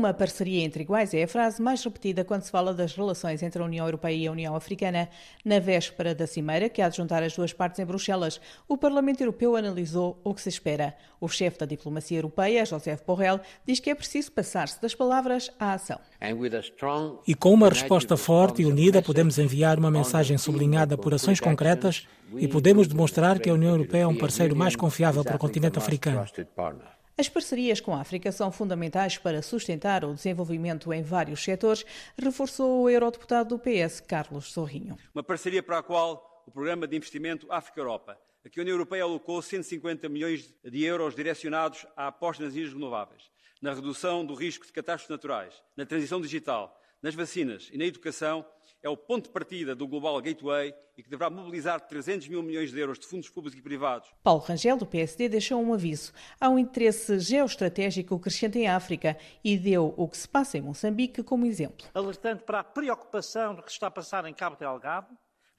Uma parceria entre iguais é a frase mais repetida quando se fala das relações entre a União Europeia e a União Africana. Na véspera da cimeira, que há de juntar as duas partes em Bruxelas, o Parlamento Europeu analisou o que se espera. O chefe da diplomacia europeia, José Borrell, diz que é preciso passar-se das palavras à ação. E com uma resposta forte e unida, podemos enviar uma mensagem sublinhada por ações concretas e podemos demonstrar que a União Europeia é um parceiro mais confiável para o continente africano. As parcerias com a África são fundamentais para sustentar o desenvolvimento em vários setores, reforçou o eurodeputado do PS, Carlos Sorrinho. Uma parceria para a qual o Programa de Investimento África-Europa, a que a União Europeia alocou 150 milhões de euros direcionados à aposta nas energias renováveis, na redução do risco de catástrofes naturais, na transição digital, nas vacinas e na educação, é o ponto de partida do Global Gateway e que deverá mobilizar 300 mil milhões de euros de fundos públicos e privados. Paulo Rangel, do PSD, deixou um aviso. Há um interesse geoestratégico crescente em África e deu o que se passa em Moçambique como exemplo. Alertando para a preocupação do que está a passar em Cabo Delgado,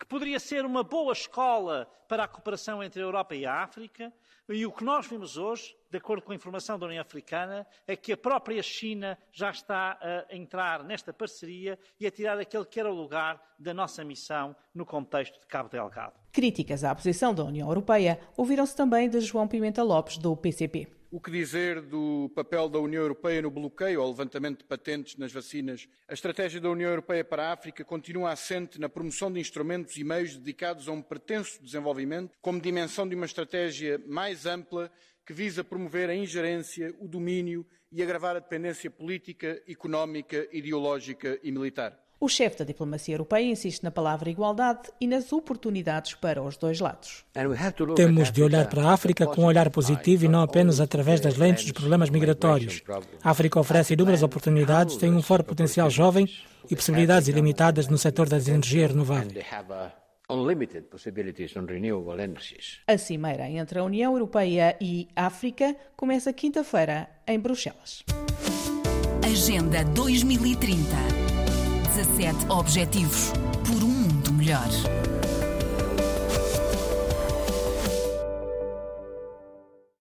que poderia ser uma boa escola para a cooperação entre a Europa e a África, e o que nós vimos hoje, de acordo com a informação da União Africana, é que a própria China já está a entrar nesta parceria e a tirar aquele que era o lugar da nossa missão no contexto de Cabo Delgado. Críticas à posição da União Europeia ouviram-se também de João Pimenta Lopes, do PCP. O que dizer do papel da União Europeia no bloqueio ao levantamento de patentes nas vacinas? A estratégia da União Europeia para a África continua assente na promoção de instrumentos e meios dedicados a um pretenso desenvolvimento, como dimensão de uma estratégia mais ampla que visa promover a ingerência, o domínio e agravar a dependência política, económica, ideológica e militar. O chefe da diplomacia europeia insiste na palavra igualdade e nas oportunidades para os dois lados. Temos de olhar para a África com um olhar positivo e não apenas através das lentes dos problemas migratórios. A África oferece inúmeras oportunidades, tem um forte potencial jovem e possibilidades ilimitadas no setor das energias renováveis. A cimeira entre a União Europeia e África começa quinta-feira em Bruxelas. Agenda 2030 17 Objetivos por um mundo melhor.